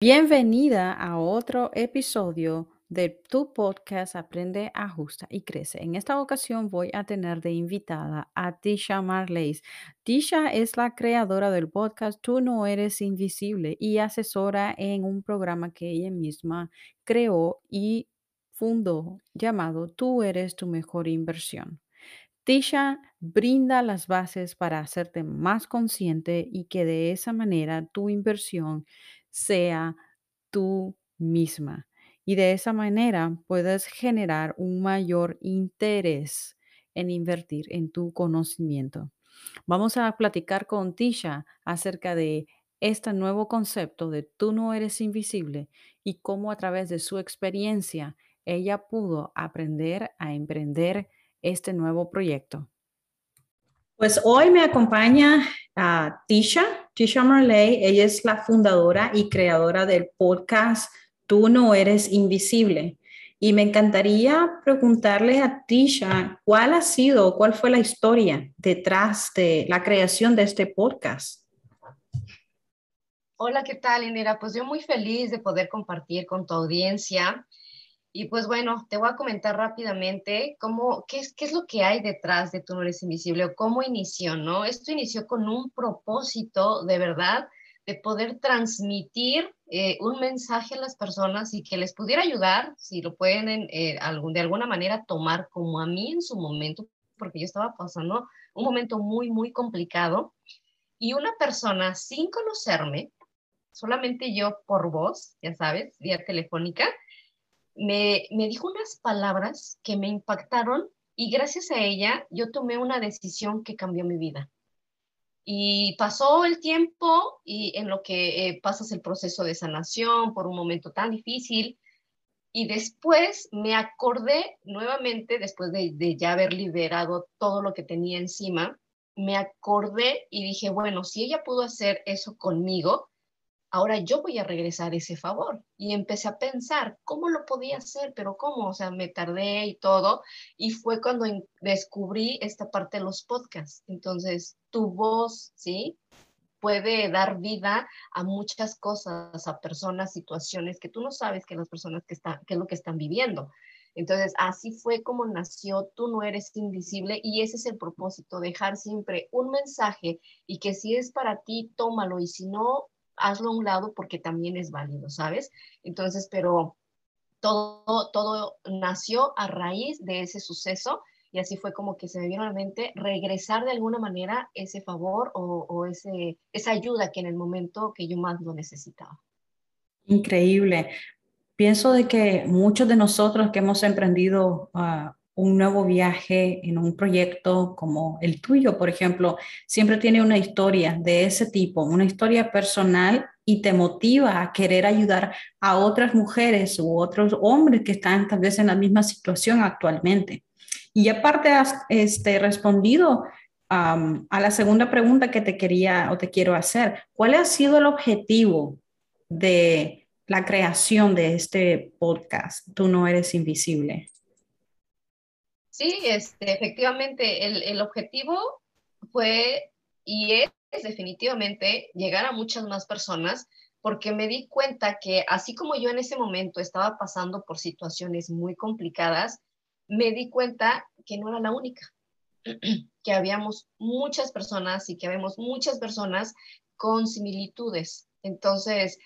Bienvenida a otro episodio de tu podcast Aprende, Ajusta y Crece. En esta ocasión voy a tener de invitada a Tisha Marleys. Tisha es la creadora del podcast Tú no eres invisible y asesora en un programa que ella misma creó y fundó llamado Tú eres tu mejor inversión. Tisha brinda las bases para hacerte más consciente y que de esa manera tu inversión sea tú misma. Y de esa manera puedes generar un mayor interés en invertir en tu conocimiento. Vamos a platicar con Tisha acerca de este nuevo concepto de tú no eres invisible y cómo a través de su experiencia ella pudo aprender a emprender este nuevo proyecto. Pues hoy me acompaña a Tisha, Tisha Marley. Ella es la fundadora y creadora del podcast Tú no eres invisible. Y me encantaría preguntarle a Tisha cuál ha sido, cuál fue la historia detrás de la creación de este podcast. Hola, ¿qué tal, Indira? Pues yo muy feliz de poder compartir con tu audiencia y pues bueno, te voy a comentar rápidamente cómo, qué es, qué es lo que hay detrás de Tú no eres invisible o cómo inició, ¿no? Esto inició con un propósito de verdad de poder transmitir eh, un mensaje a las personas y que les pudiera ayudar, si lo pueden eh, de alguna manera tomar como a mí en su momento, porque yo estaba pasando un momento muy, muy complicado y una persona sin conocerme, solamente yo por voz, ya sabes, vía telefónica, me, dijo unas palabras que me impactaron y gracias a ella yo tomé una decisión que cambió mi vida. Y pasó el tiempo y en lo que eh, pasas el proceso de sanación por un momento tan difícil. Y después me acordé nuevamente, después de, de, ya haber liberado todo lo que tenía encima, me acordé y dije, bueno, si ella pudo hacer eso conmigo, ahora yo voy a regresar ese favor. Y empecé a pensar, ¿cómo lo podía hacer? Pero ¿cómo? O sea, me tardé y todo. Y fue cuando descubrí esta parte de los podcasts. Entonces, tu voz, ¿sí? puede dar vida a muchas cosas, a personas, situaciones que tú no sabes que las personas que están, qué es lo que están viviendo. Entonces, así fue como nació Tú no eres invisible y ese es el propósito, dejar siempre un mensaje y que si es para ti, tómalo y si no, hazlo a un lado porque también es válido, ¿sabes? Entonces, pero todo, todo nació a raíz de ese suceso y así fue como que se me vino a la mente regresar de alguna manera ese favor o, ese, esa ayuda que en el momento que yo más lo necesitaba. Increíble. Pienso de que muchos de nosotros que hemos emprendido uh, un nuevo viaje en un proyecto como el tuyo, por ejemplo, siempre tiene una historia de ese tipo, una historia personal y te motiva a querer ayudar a otras mujeres u otros hombres que están tal vez en la misma situación actualmente. Y aparte has este, respondido a la segunda pregunta que te quería o te quiero hacer. ¿Cuál ha sido el objetivo de la creación de este podcast? Tú no eres invisible. Sí, este, efectivamente, el, objetivo fue y es definitivamente llegar a muchas más personas porque me di cuenta que así como yo en ese momento estaba pasando por situaciones muy complicadas, me di cuenta que no era la única, que habíamos muchas personas y que habíamos muchas personas con similitudes. Entonces,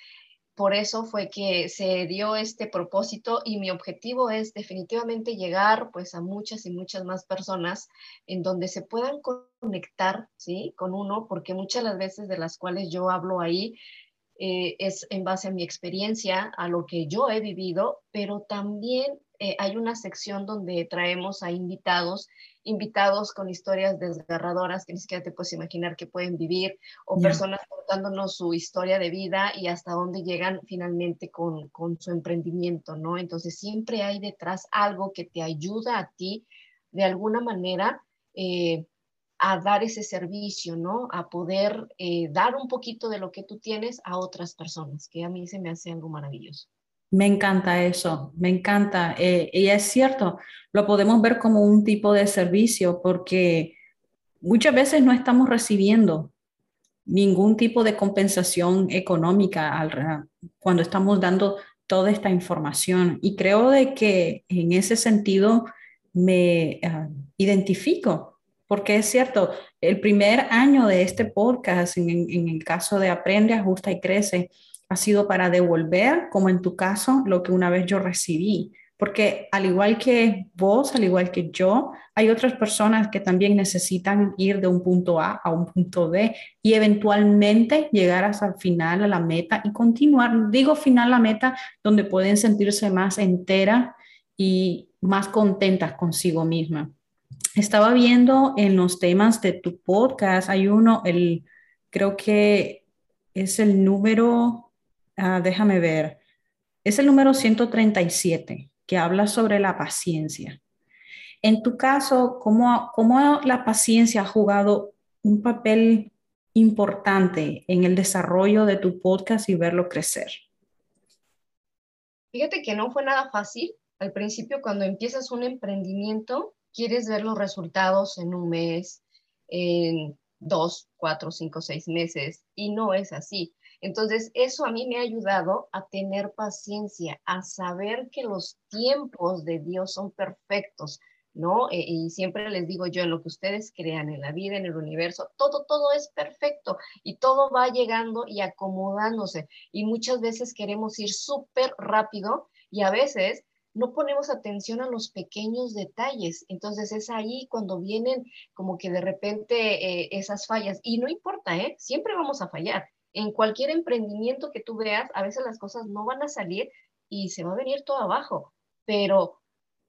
por eso fue que se dio este propósito y mi objetivo es definitivamente llegar pues a muchas y muchas más personas en donde se puedan conectar, ¿sí? Con uno, porque muchas de las veces de las cuales yo hablo ahí eh, es en base a mi experiencia, a lo que yo he vivido, pero también eh, hay una sección donde traemos a invitados, invitados con historias desgarradoras que ni siquiera te puedes imaginar que pueden vivir, o personas contándonos su historia de vida y hasta dónde llegan finalmente con, con su emprendimiento, ¿no? Entonces siempre hay detrás algo que te ayuda a ti de alguna manera. Eh, a dar ese servicio, ¿no? A poder eh, dar un poquito de lo que tú tienes a otras personas, que a mí se me hace algo maravilloso. Me encanta eso, me encanta. Eh, y es cierto, lo podemos ver como un tipo de servicio porque muchas veces no estamos recibiendo ningún tipo de compensación económica cuando estamos dando toda esta información. Y creo de que en ese sentido me ah, identifico, porque es cierto, el primer año de este podcast, en el caso de Aprende, Ajusta y Crece, ha sido para devolver, como en tu caso, lo que una vez yo recibí porque al igual que vos, al igual que yo, hay otras personas que también necesitan ir de un punto A a un punto B y eventualmente llegar hasta el final, a la meta y continuar, digo final, la meta, donde pueden sentirse más entera y más contentas consigo misma. Estaba viendo en los temas de tu podcast, hay uno, el, creo que es el número, ah, déjame ver, es el número 137 que habla sobre la paciencia. En tu caso, ¿cómo, ¿cómo la paciencia ha jugado un papel importante en el desarrollo de tu podcast y verlo crecer? Fíjate que no fue nada fácil. Al principio, cuando empiezas un emprendimiento, quieres ver los resultados en un mes, en dos, cuatro, cinco, seis meses, y no es así. Entonces, eso a mí me ha ayudado a tener paciencia, a saber que los tiempos de Dios son perfectos, ¿no? E, y siempre les digo yo, en lo que ustedes crean, en la vida, en el universo, todo, todo es perfecto y todo va llegando y acomodándose. Y muchas veces queremos ir súper rápido y a veces no ponemos atención a los pequeños detalles. Entonces es ahí cuando vienen como que de repente eh, esas fallas. Y no importa, ¿eh? Siempre vamos a fallar en cualquier emprendimiento que tú veas, a veces las cosas no van a salir y se va a venir todo abajo, pero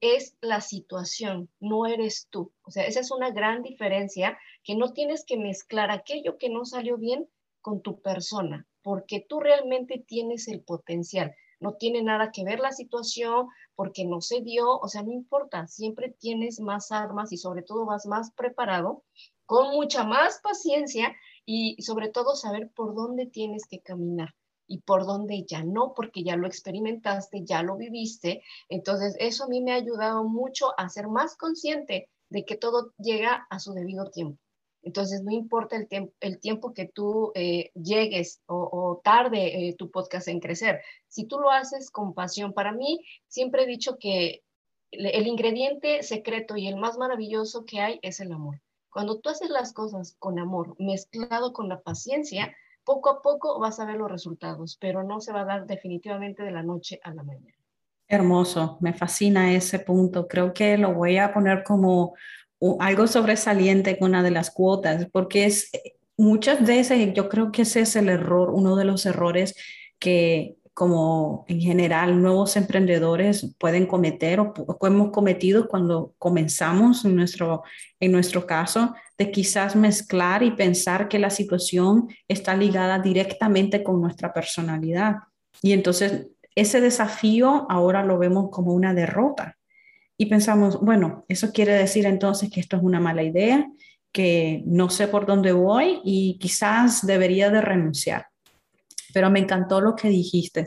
es la situación, no eres tú. O sea, esa es una gran diferencia que no tienes que mezclar aquello que no salió bien con tu persona, porque tú realmente tienes el potencial. No tiene nada que ver la situación porque no se dio, o sea, no importa, siempre tienes más armas y sobre todo vas más preparado, con mucha más paciencia y sobre todo saber por dónde tienes que caminar y por dónde ya no, porque ya lo experimentaste, ya lo viviste. Entonces, eso a mí me ha ayudado mucho a ser más consciente de que todo llega a su debido tiempo. Entonces, no importa el, tiempo, el tiempo que tú eh, llegues o, tarde eh, tu podcast en crecer, si tú lo haces con pasión, para mí siempre he dicho que el ingrediente secreto y el más maravilloso que hay es el amor. Cuando tú haces las cosas con amor, mezclado con la paciencia, poco a poco vas a ver los resultados, pero no se va a dar definitivamente de la noche a la mañana. Hermoso, me fascina ese punto. Creo que lo voy a poner como algo sobresaliente con una de las cuotas, porque es muchas veces yo creo que ese es el error, uno de los errores que como en general nuevos emprendedores pueden cometer o, hemos cometido cuando comenzamos en nuestro, en nuestro caso, de quizás mezclar y pensar que la situación está ligada directamente con nuestra personalidad. Y entonces ese desafío ahora lo vemos como una derrota. Y pensamos, bueno, eso quiere decir entonces que esto es una mala idea, que no sé por dónde voy y quizás debería de renunciar pero me encantó lo que dijiste.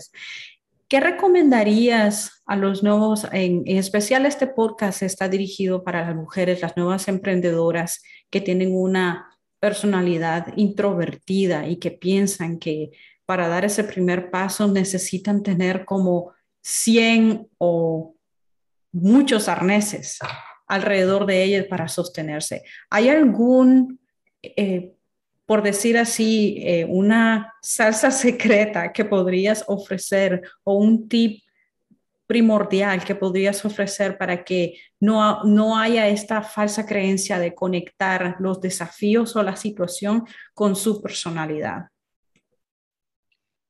¿Qué recomendarías a los nuevos, en, especial este podcast está dirigido para las mujeres, las nuevas emprendedoras que tienen una personalidad introvertida y que piensan que para dar ese primer paso necesitan tener como 100 o muchos arneses alrededor de ellas para sostenerse? ¿Hay algún eh, por decir así, eh, una salsa secreta que podrías ofrecer o un tip primordial que podrías ofrecer para que no, no haya esta falsa creencia de conectar los desafíos o la situación con su personalidad?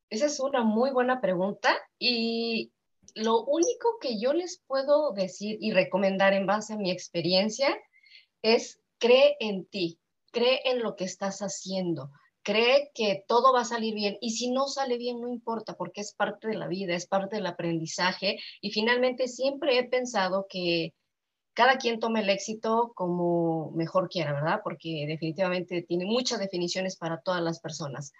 Esa es una muy buena pregunta y lo único que yo les puedo decir y recomendar en base a mi experiencia es cree en ti cree en lo que estás haciendo, cree que todo va a salir bien y si no sale bien no importa porque es parte de la vida, es parte del aprendizaje y finalmente siempre he pensado que cada quien tome el éxito como mejor quiera, ¿verdad? Porque definitivamente tiene muchas definiciones para todas las personas.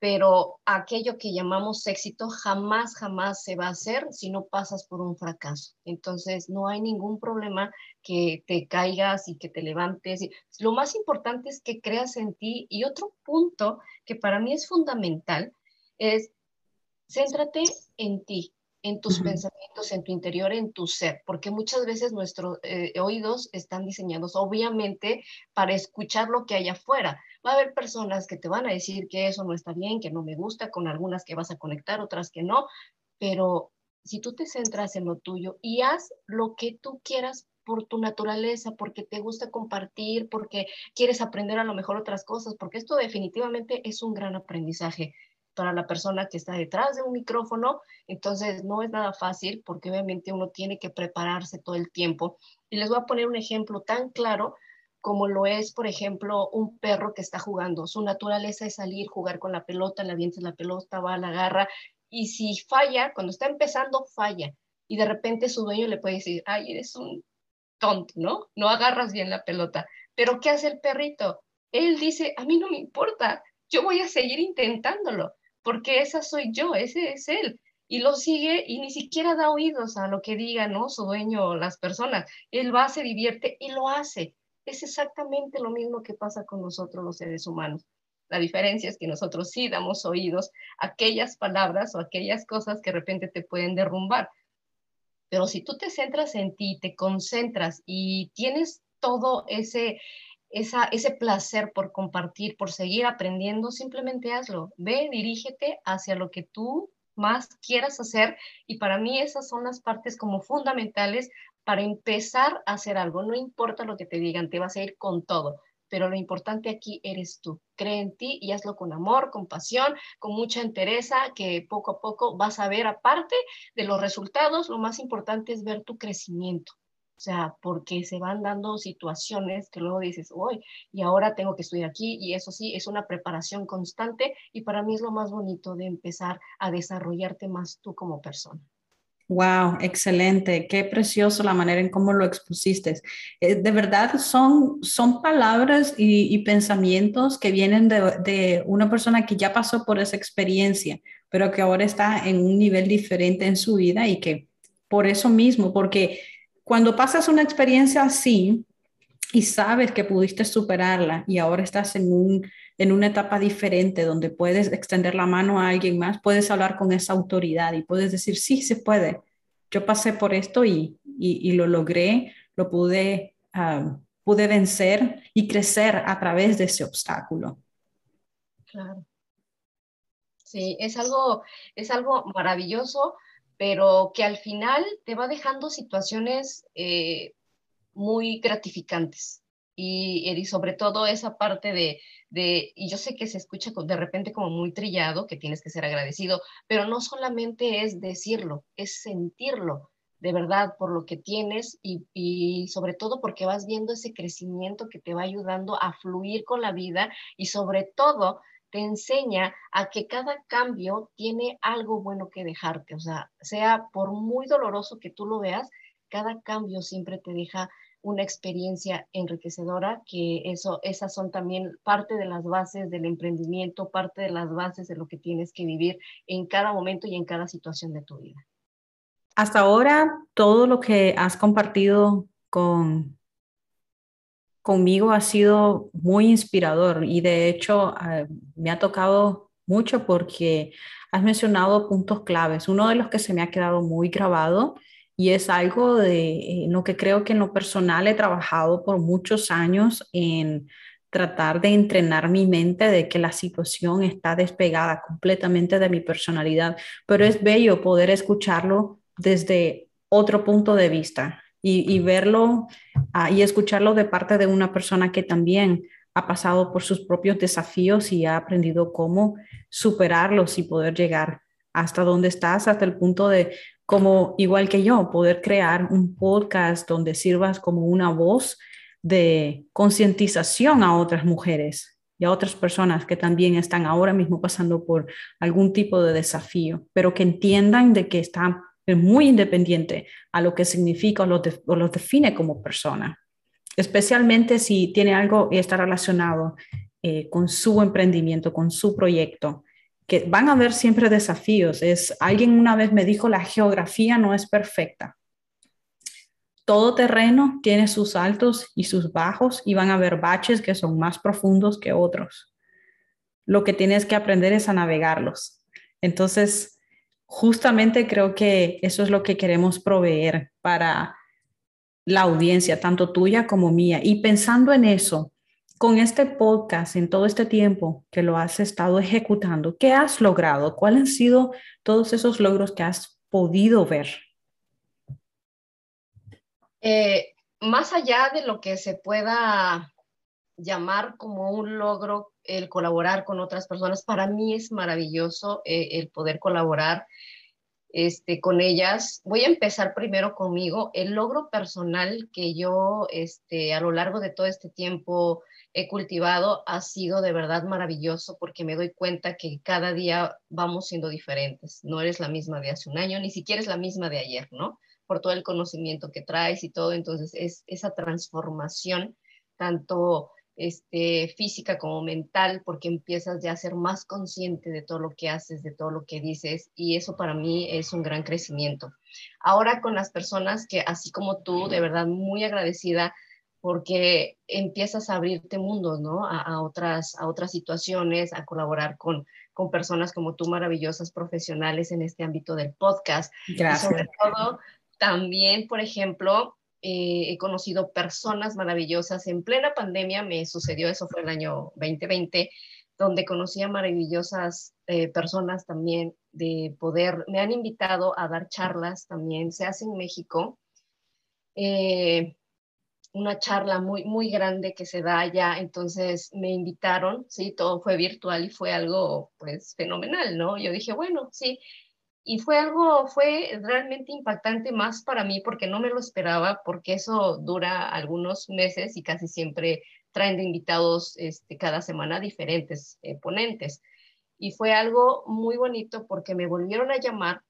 Pero aquello que llamamos éxito jamás, jamás se va a hacer si no pasas por un fracaso. Entonces, no hay ningún problema que te caigas y que te levantes. Lo más importante es que creas en ti. Y otro punto que para mí es fundamental es céntrate en ti, en tus pensamientos, en tu interior, en tu ser, porque muchas veces nuestros eh, oídos están diseñados obviamente para escuchar lo que hay afuera. Va a haber personas que te van a decir que eso no está bien, que no me gusta, con algunas que vas a conectar, otras que no, pero si tú te centras en lo tuyo y haz lo que tú quieras por tu naturaleza, porque te gusta compartir, porque quieres aprender a lo mejor otras cosas, porque esto definitivamente es un gran aprendizaje para la persona que está detrás de un micrófono, entonces no es nada fácil porque obviamente uno tiene que prepararse todo el tiempo. Y les voy a poner un ejemplo tan claro como lo es, por ejemplo, un perro que está jugando. Su naturaleza es salir, jugar con la pelota, le avienta la pelota, va, la garra, y si falla, cuando está empezando, falla. Y de repente su dueño le puede decir, ay, eres un tonto, ¿no? No agarras bien la pelota. Pero ¿qué hace el perrito? Él dice, a mí no me importa, yo voy a seguir intentándolo porque esa soy yo, ese es él. Y lo sigue y ni siquiera da oídos a lo que diga, ¿no? Su dueño o las personas. Él va, se divierte y lo hace. Es exactamente lo mismo que pasa con nosotros los seres humanos. La diferencia es que nosotros sí damos oídos a aquellas palabras o aquellas cosas que de repente te pueden derrumbar. Pero si tú te centras en ti, te concentras y tienes todo ese ese placer por compartir, por seguir aprendiendo, simplemente hazlo. Ve, dirígete hacia lo que tú más quieras hacer y para mí esas son las partes como fundamentales para empezar a hacer algo. No importa lo que te digan, te vas a ir con todo, pero lo importante aquí eres tú. Cree en ti y hazlo con amor, con pasión, con mucha entereza, que poco a poco vas a ver, aparte de los resultados, lo más importante es ver tu crecimiento. O sea, porque se van dando situaciones que luego dices, uy, y ahora tengo que estudiar aquí, y eso sí, es una preparación constante, y para mí es lo más bonito de empezar a desarrollarte más tú como persona. Wow, excelente. Qué precioso la manera en cómo lo expusiste. Eh, de verdad son, son palabras y, pensamientos que vienen de, de, una persona que ya pasó por esa experiencia, pero que ahora está en un nivel diferente en su vida y que por eso mismo, porque cuando pasas una experiencia así y sabes que pudiste superarla y ahora estás en, un, en una etapa diferente donde puedes extender la mano a alguien más, puedes hablar con esa autoridad y puedes decir, sí, se puede. Yo pasé por esto y, y, lo logré, lo pude, pude vencer y crecer a través de ese obstáculo. Claro. Sí, es algo, es algo maravilloso pero que al final te va dejando situaciones eh, muy gratificantes. Y, y, sobre todo esa parte de, de, y yo sé que se escucha de repente como muy trillado, que tienes que ser agradecido, pero no solamente es decirlo, es sentirlo de verdad por lo que tienes y, y, sobre todo porque vas viendo ese crecimiento que te va ayudando a fluir con la vida y sobre todo te enseña a que cada cambio tiene algo bueno que dejarte, o sea, sea por muy doloroso que tú lo veas, cada cambio siempre te deja una experiencia enriquecedora, que eso, esas son también parte de las bases del emprendimiento, parte de las bases de lo que tienes que vivir en cada momento y en cada situación de tu vida. Hasta ahora, todo lo que has compartido con conmigo ha sido muy inspirador y de hecho ah, me ha tocado mucho porque has mencionado puntos claves. Uno de los que se me ha quedado muy grabado y es algo de lo que creo que en lo personal he trabajado por muchos años en tratar de entrenar mi mente de que la situación está despegada completamente de mi personalidad, pero es bello poder escucharlo desde otro punto de vista y, verlo ah, y escucharlo de parte de una persona que también ha pasado por sus propios desafíos y ha aprendido cómo superarlos y poder llegar hasta donde estás, hasta el punto de, como igual que yo, poder crear un podcast donde sirvas como una voz de concientización a otras mujeres y a otras personas que también están ahora mismo pasando por algún tipo de desafío, pero que entiendan de que están muy independiente a lo que significa o lo, define como persona, especialmente si tiene algo y está relacionado eh, con su emprendimiento, con su proyecto. Que van a haber siempre desafíos. Es, alguien una vez me dijo, la geografía no es perfecta. Todo terreno tiene sus altos y sus bajos y van a haber baches que son más profundos que otros. Lo que tienes que aprender es a navegarlos. Entonces, justamente creo que eso es lo que queremos proveer para la audiencia, tanto tuya como mía. Y pensando en eso, con este podcast, en todo este tiempo que lo has estado ejecutando, ¿qué has logrado? ¿Cuáles han sido todos esos logros que has podido ver? Eh, más allá de lo que se pueda llamar como un logro el colaborar con otras personas, para mí es maravilloso eh, el poder colaborar este, con ellas. Voy a empezar primero conmigo. El logro personal que yo este, a lo largo de todo este tiempo he cultivado ha sido de verdad maravilloso porque me doy cuenta que cada día vamos siendo diferentes. No eres la misma de hace un año, ni siquiera es la misma de ayer, ¿no? Por todo el conocimiento que traes y todo. Entonces, es esa transformación, tanto este, física como mental, porque empiezas ya a ser más consciente de todo lo que haces, de todo lo que dices, y eso para mí es un gran crecimiento. Ahora con las personas que, así como tú, de verdad muy agradecida porque empiezas a abrirte mundos, ¿no? A, otras, a otras situaciones, a colaborar con, con personas como tú, maravillosas profesionales en este ámbito del podcast. Gracias. sobre todo, también, por ejemplo, eh, he conocido personas maravillosas. En plena pandemia me sucedió, eso fue el año 2020, donde conocí a maravillosas eh, personas también de poder, me han invitado a dar charlas también, se hace en México. Eh, una charla muy, muy grande que se da allá, entonces me invitaron, sí, todo fue virtual y fue algo pues fenomenal, ¿no? Yo dije, bueno, sí, y fue algo, fue realmente impactante más para mí porque no me lo esperaba, porque eso dura algunos meses y casi siempre traen de invitados este, cada semana diferentes eh, ponentes. Y fue algo muy bonito porque me volvieron a llamar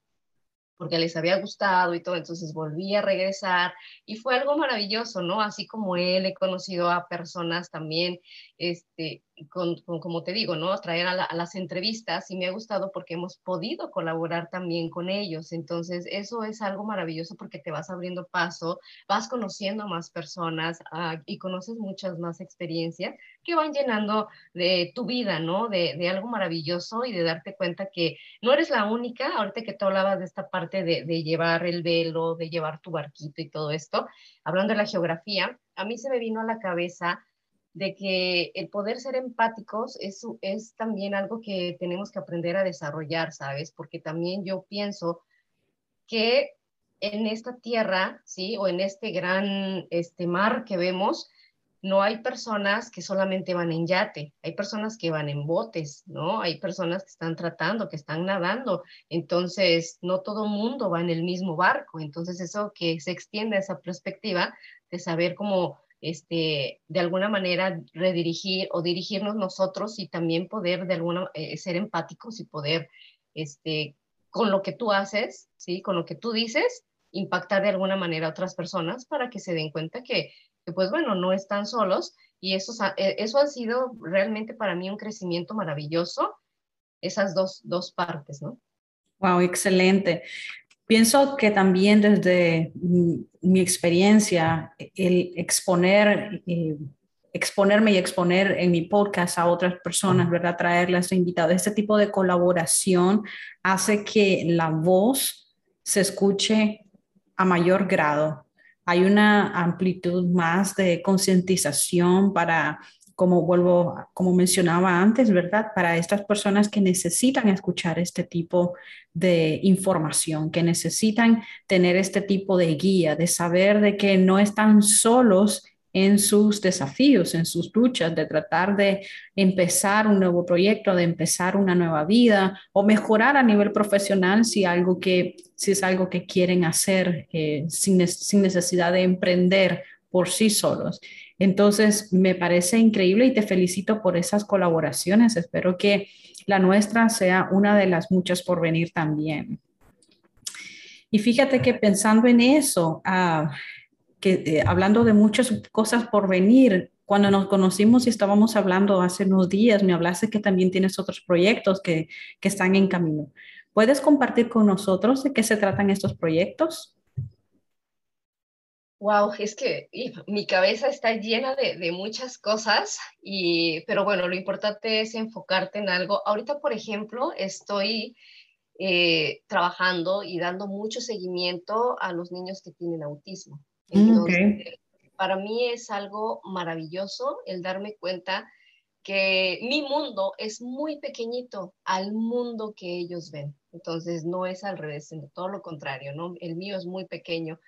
porque les había gustado y todo, entonces volví a regresar y fue algo maravilloso, ¿no? Así como él, he conocido a personas también, este, con, como te digo, ¿no? Traer a, las entrevistas y me ha gustado porque hemos podido colaborar también con ellos. Entonces, eso es algo maravilloso porque te vas abriendo paso, vas conociendo más personas ah, y conoces muchas más experiencias que van llenando de tu vida, ¿no? De, de, algo maravilloso y de darte cuenta que no eres la única, ahorita que tú hablabas de esta parte de llevar el velo, de llevar tu barquito y todo esto, hablando de la geografía, a mí se me vino a la cabeza de que el poder ser empáticos es, es también algo que tenemos que aprender a desarrollar, ¿sabes? Porque también yo pienso que en esta tierra, ¿sí? O en este gran este mar que vemos, no hay personas que solamente van en yate, hay personas que van en botes, ¿no? Hay personas que están tratando, que están nadando, entonces no todo mundo va en el mismo barco, entonces eso que se extiende esa perspectiva de saber cómo este, de alguna manera redirigir o dirigirnos nosotros y también poder de alguna eh, ser empáticos y poder, este, con lo que tú haces, ¿sí? Con lo que tú dices, impactar de alguna manera a otras personas para que se den cuenta que, pues bueno, no están solos y eso, eh, eso ha sido realmente para mí un crecimiento maravilloso, esas dos, dos partes, ¿no? Wow, excelente. Pienso que también desde mi, experiencia, el exponer, eh, exponerme y exponer en mi podcast a otras personas, ¿verdad? Traerlas invitados, este tipo de colaboración hace que la voz se escuche a mayor grado. Hay una amplitud más de concientización para como vuelvo, como mencionaba antes, ¿verdad? Para estas personas que necesitan escuchar este tipo de información, que necesitan tener este tipo de guía, de saber de que no están solos en sus desafíos, en sus luchas, de tratar de empezar un nuevo proyecto, de empezar una nueva vida o mejorar a nivel profesional si, algo que, si es algo que quieren hacer eh, sin, sin necesidad de emprender por sí solos. Entonces, me parece increíble y te felicito por esas colaboraciones. Espero que la nuestra sea una de las muchas por venir también. Y fíjate que pensando en eso, ah, que, eh, hablando de muchas cosas por venir, cuando nos conocimos y estábamos hablando hace unos días, me hablaste que también tienes otros proyectos que, que están en camino. ¿Puedes compartir con nosotros de qué se tratan estos proyectos? Wow, es que mi cabeza está llena de, de, muchas cosas, y, pero bueno, lo importante es enfocarte en algo. Ahorita, por ejemplo, estoy eh, trabajando y dando mucho seguimiento a los niños que tienen autismo. Mm, Entonces, para mí es algo maravilloso el darme cuenta que mi mundo es muy pequeñito al mundo que ellos ven. Entonces, no es al revés, sino todo lo contrario, ¿no? El mío es muy pequeño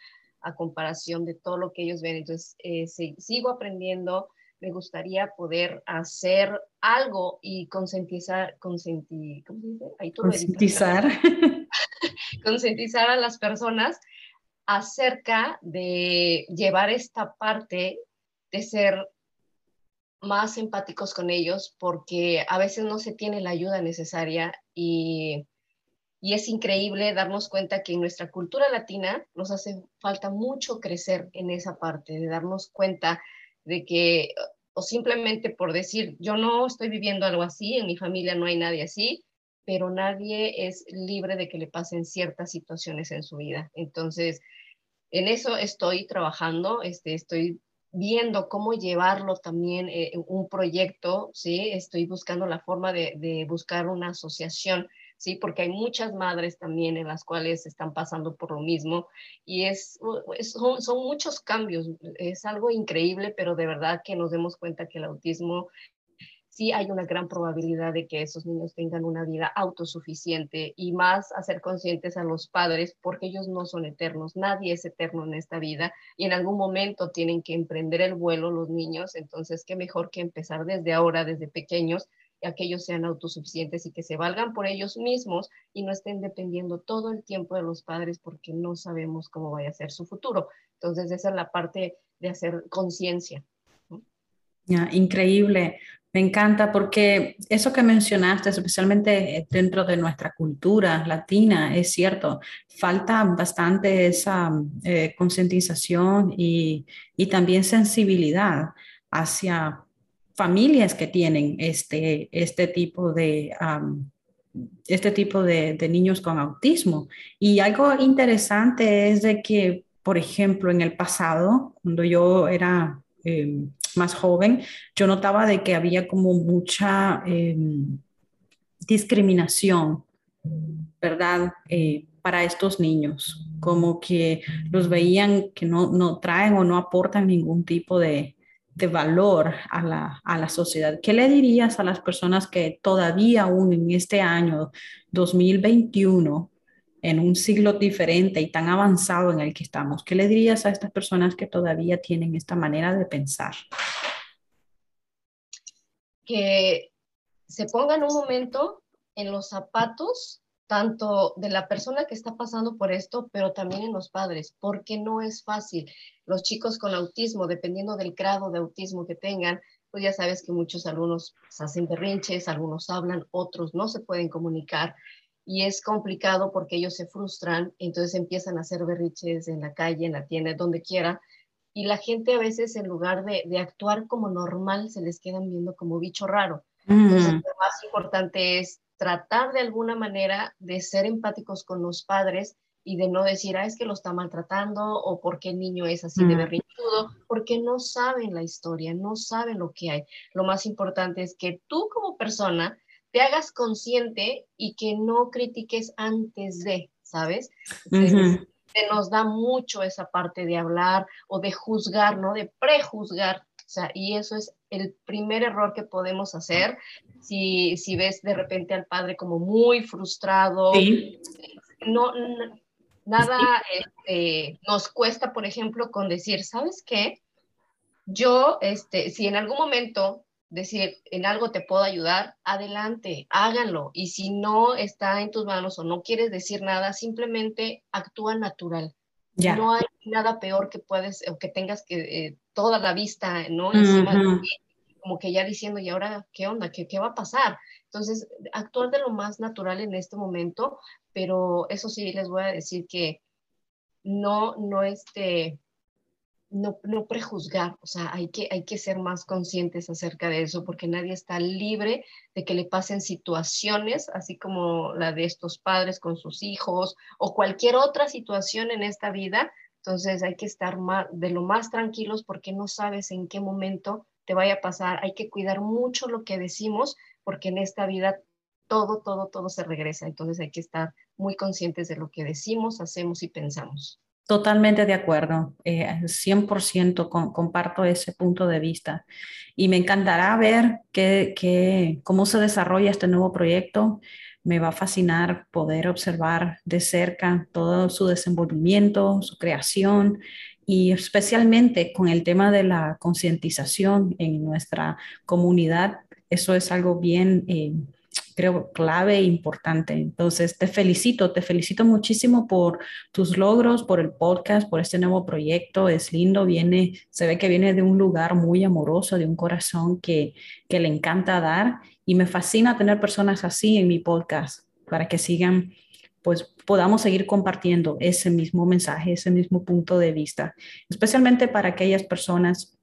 a comparación de todo lo que ellos ven. Entonces, eh, sigo aprendiendo, me gustaría poder hacer algo y concientizar, consenti, ¿cómo se dice? Ahí concientizar. concientizar a las personas acerca de llevar esta parte de ser más empáticos con ellos porque a veces no se tiene la ayuda necesaria y y es increíble darnos cuenta que en nuestra cultura latina nos hace falta mucho crecer en esa parte, de darnos cuenta de que, o simplemente por decir, yo no estoy viviendo algo así, en mi familia no hay nadie así, pero nadie es libre de que le pasen ciertas situaciones en su vida. Entonces, en eso estoy trabajando, este, estoy viendo cómo llevarlo también eh, un proyecto, ¿sí? Estoy buscando la forma de, de buscar una asociación ¿sí? Porque hay muchas madres también en las cuales están pasando por lo mismo y es, son, son muchos cambios, es algo increíble, pero de verdad que nos demos cuenta que el autismo sí hay una gran probabilidad de que esos niños tengan una vida autosuficiente y más hacer conscientes a los padres porque ellos no son eternos, nadie es eterno en esta vida y en algún momento tienen que emprender el vuelo los niños, entonces qué mejor que empezar desde ahora, desde pequeños, a que ellos sean autosuficientes y que se valgan por ellos mismos y no estén dependiendo todo el tiempo de los padres porque no sabemos cómo vaya a ser su futuro. Entonces, esa es la parte de hacer conciencia. increíble. Me encanta porque eso que mencionaste, especialmente dentro de nuestra cultura latina, es cierto, falta bastante esa eh, concientización y, y también sensibilidad hacia familias que tienen este, este tipo de... este tipo de, niños con autismo. Y algo interesante es de que, por ejemplo, en el pasado, cuando yo era em, más joven, yo notaba de que había como mucha em, discriminación, ¿verdad? Eh, para estos niños, como que los veían que no, no traen o no aportan ningún tipo de, de valor a la, a la, sociedad. ¿Qué le dirías a las personas que todavía aún en este año 2021, en un siglo diferente y tan avanzado en el que estamos, qué le dirías a estas personas que todavía tienen esta manera de pensar? Que se pongan un momento en los zapatos tanto de la persona que está pasando por esto, pero también en los padres, porque no es fácil. Los chicos con autismo, dependiendo del grado de autismo que tengan, pues ya sabes que muchos alumnos hacen berrinches, algunos hablan, otros no se pueden comunicar y es complicado porque ellos se frustran, entonces empiezan a hacer berrinches en la calle, en la tienda, donde quiera, y la gente a veces en lugar de, de actuar como normal, se les quedan viendo como bicho raro. Entonces, lo más importante es tratar de alguna manera de ser empáticos con los padres y de no decir, ah, es que lo está maltratando o porque el niño es así de mm. berrinchudo, porque no saben la historia, no saben lo que hay. Lo más importante es que tú como persona te hagas consciente y que no critiques antes de, ¿sabes? Se nos da mucho esa parte de hablar o de juzgar, ¿no? De prejuzgar. Sea, y eso es el primer error que podemos hacer si, si ves de repente al padre como muy frustrado. No, nada este, nos cuesta, por ejemplo, con decir, ¿sabes qué? Yo, este, si en algún momento decir, en algo te puedo ayudar, adelante, háganlo. Y si no está en tus manos o no quieres decir nada, simplemente actúa natural. No hay nada peor que puedes o que tengas que eh, toda la vista, ¿no? Encima de ti como que ya diciendo, ¿y ahora qué onda? ¿Qué, ¿Qué va a pasar? Entonces, actuar de lo más natural en este momento, pero eso sí les voy a decir que no, no, este, no, no, prejuzgar, o sea, hay que, hay que ser más conscientes acerca de eso, porque nadie está libre de que le pasen situaciones, así como la de estos padres con sus hijos o cualquier otra situación en esta vida. Entonces hay que estar más, de lo más tranquilos porque no sabes en qué momento te vaya a pasar. Hay que cuidar mucho lo que decimos porque en esta vida todo, todo, todo se regresa. Entonces hay que estar muy conscientes de lo que decimos, hacemos y pensamos. Totalmente de acuerdo, 100% eh, comparto ese punto de vista y me encantará ver que, cómo se desarrolla este nuevo proyecto. Me va a fascinar poder observar de cerca todo su desenvolvimiento, su creación y especialmente con el tema de la concientización en nuestra comunidad. Eso es algo bien... Eh, creo, clave e importante. Entonces, te felicito, te felicito muchísimo por tus logros, por el podcast, por este nuevo proyecto. Es lindo, viene, se ve que viene de un lugar muy amoroso, de un corazón que, que le encanta dar y me fascina tener personas así en mi podcast para que sigan pues podamos seguir compartiendo ese mismo mensaje, ese mismo punto de vista, especialmente para aquellas personas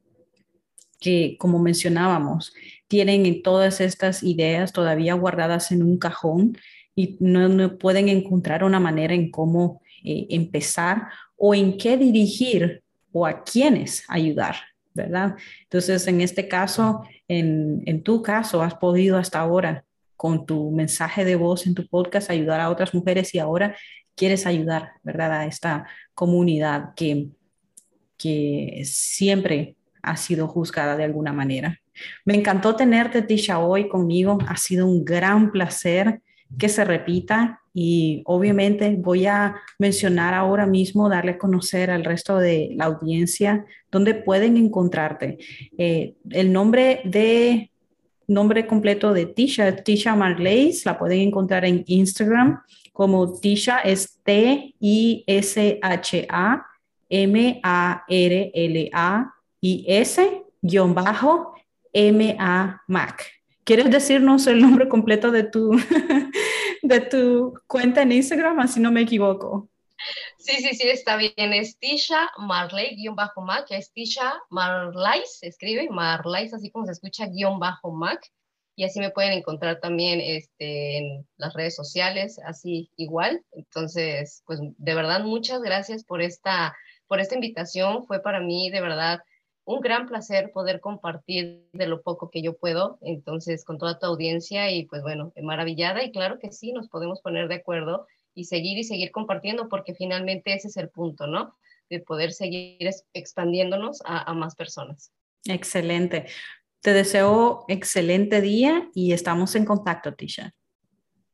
que, como mencionábamos, tienen todas estas ideas todavía guardadas en un cajón y no, pueden encontrar una manera en cómo eh, empezar o en qué dirigir o a quiénes ayudar, ¿verdad? Entonces, en este caso, en, en tu caso, has podido hasta ahora con tu mensaje de voz en tu podcast ayudar a otras mujeres y ahora quieres ayudar, ¿verdad? A esta comunidad que, que siempre ha sido juzgada de alguna manera. Me encantó tenerte, Tisha, hoy conmigo. Ha sido un gran placer que se repita y obviamente voy a mencionar ahora mismo, darle a conocer al resto de la audiencia dónde pueden encontrarte. Eh, el nombre de nombre completo de Tisha, Tisha Marlays, la pueden encontrar en Instagram como Tisha es T I S H A M A R L A I S guion bajo M.A. Mac. ¿Quieres decirnos el nombre completo de tu, de tu cuenta en Instagram? Así no me equivoco. Sí, sí, sí, está bien. Es Tisha Marley, guion bajo Mac, es Tisha Marley, se escribe Marley, así como se escucha, guion bajo Mac. Y así me pueden encontrar también este, en las redes sociales, así igual. Entonces, pues de verdad, muchas gracias por esta, por esta invitación. Fue para mí de verdad un gran placer poder compartir de lo poco que yo puedo, entonces, con toda tu audiencia y pues bueno, maravillada y claro que sí, nos podemos poner de acuerdo y seguir y seguir compartiendo porque finalmente ese es el punto, ¿no? De poder seguir expandiéndonos a, más personas. Excelente. Te deseo excelente día y estamos en contacto, Tisha.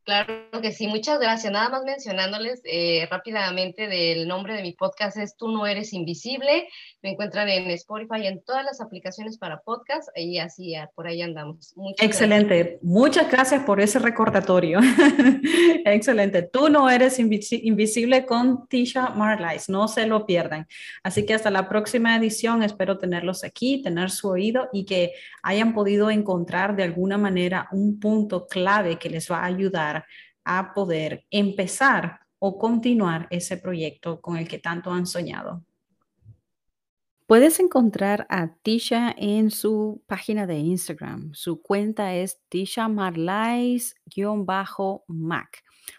Claro que sí, muchas gracias. Nada más mencionándoles eh, rápidamente del nombre de mi podcast es Tú no eres invisible. Me encuentran en Spotify en todas las aplicaciones para podcast y así por ahí andamos. Excelente. Muchas gracias por ese recordatorio. Excelente. Tú no eres invisible con Tisha Marlies. No se lo pierdan. Así que hasta la próxima edición espero tenerlos aquí, tener su oído y que hayan podido encontrar de alguna manera un punto clave que les va a a poder empezar o continuar ese proyecto con el que tanto han soñado. Puedes encontrar a Tisha en su página de Instagram. Su cuenta es Tisha Marlais-Mac.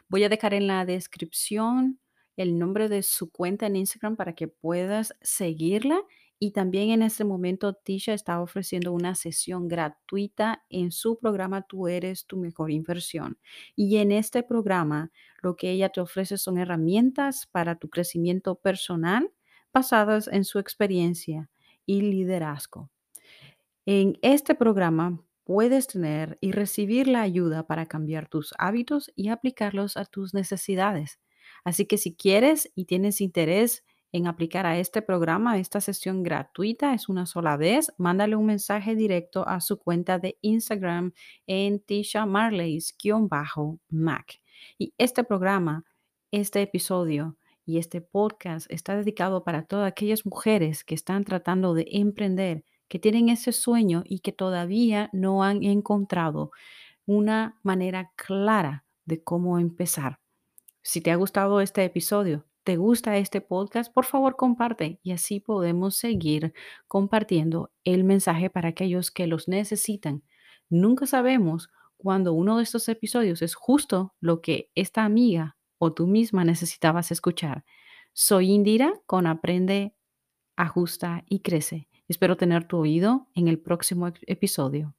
Voy a dejar en la descripción el nombre de su cuenta en Instagram para que puedas seguirla y también en este momento Tisha está ofreciendo una sesión gratuita en su programa Tú eres tu mejor inversión. Y en este programa lo que ella te ofrece son herramientas para tu crecimiento personal basadas en su experiencia y liderazgo. En este programa puedes tener y recibir la ayuda para cambiar tus hábitos y aplicarlos a tus necesidades. Así que si quieres y tienes interés en aplicar a este programa, esta sesión gratuita es una sola vez, mándale un mensaje directo a su cuenta de Instagram en Tisha Marleys-Mac. Y este programa, este episodio y este podcast está dedicado para todas aquellas mujeres que están tratando de emprender, que tienen ese sueño y que todavía no han encontrado una manera clara de cómo empezar. Si te ha gustado este episodio, te gusta este podcast, por favor comparte y así podemos seguir compartiendo el mensaje para aquellos que los necesitan. Nunca sabemos cuando uno de estos episodios es justo lo que esta amiga o tú misma necesitabas escuchar. Soy Indira con Aprende, Ajusta y Crece. Espero tener tu oído en el próximo episodio.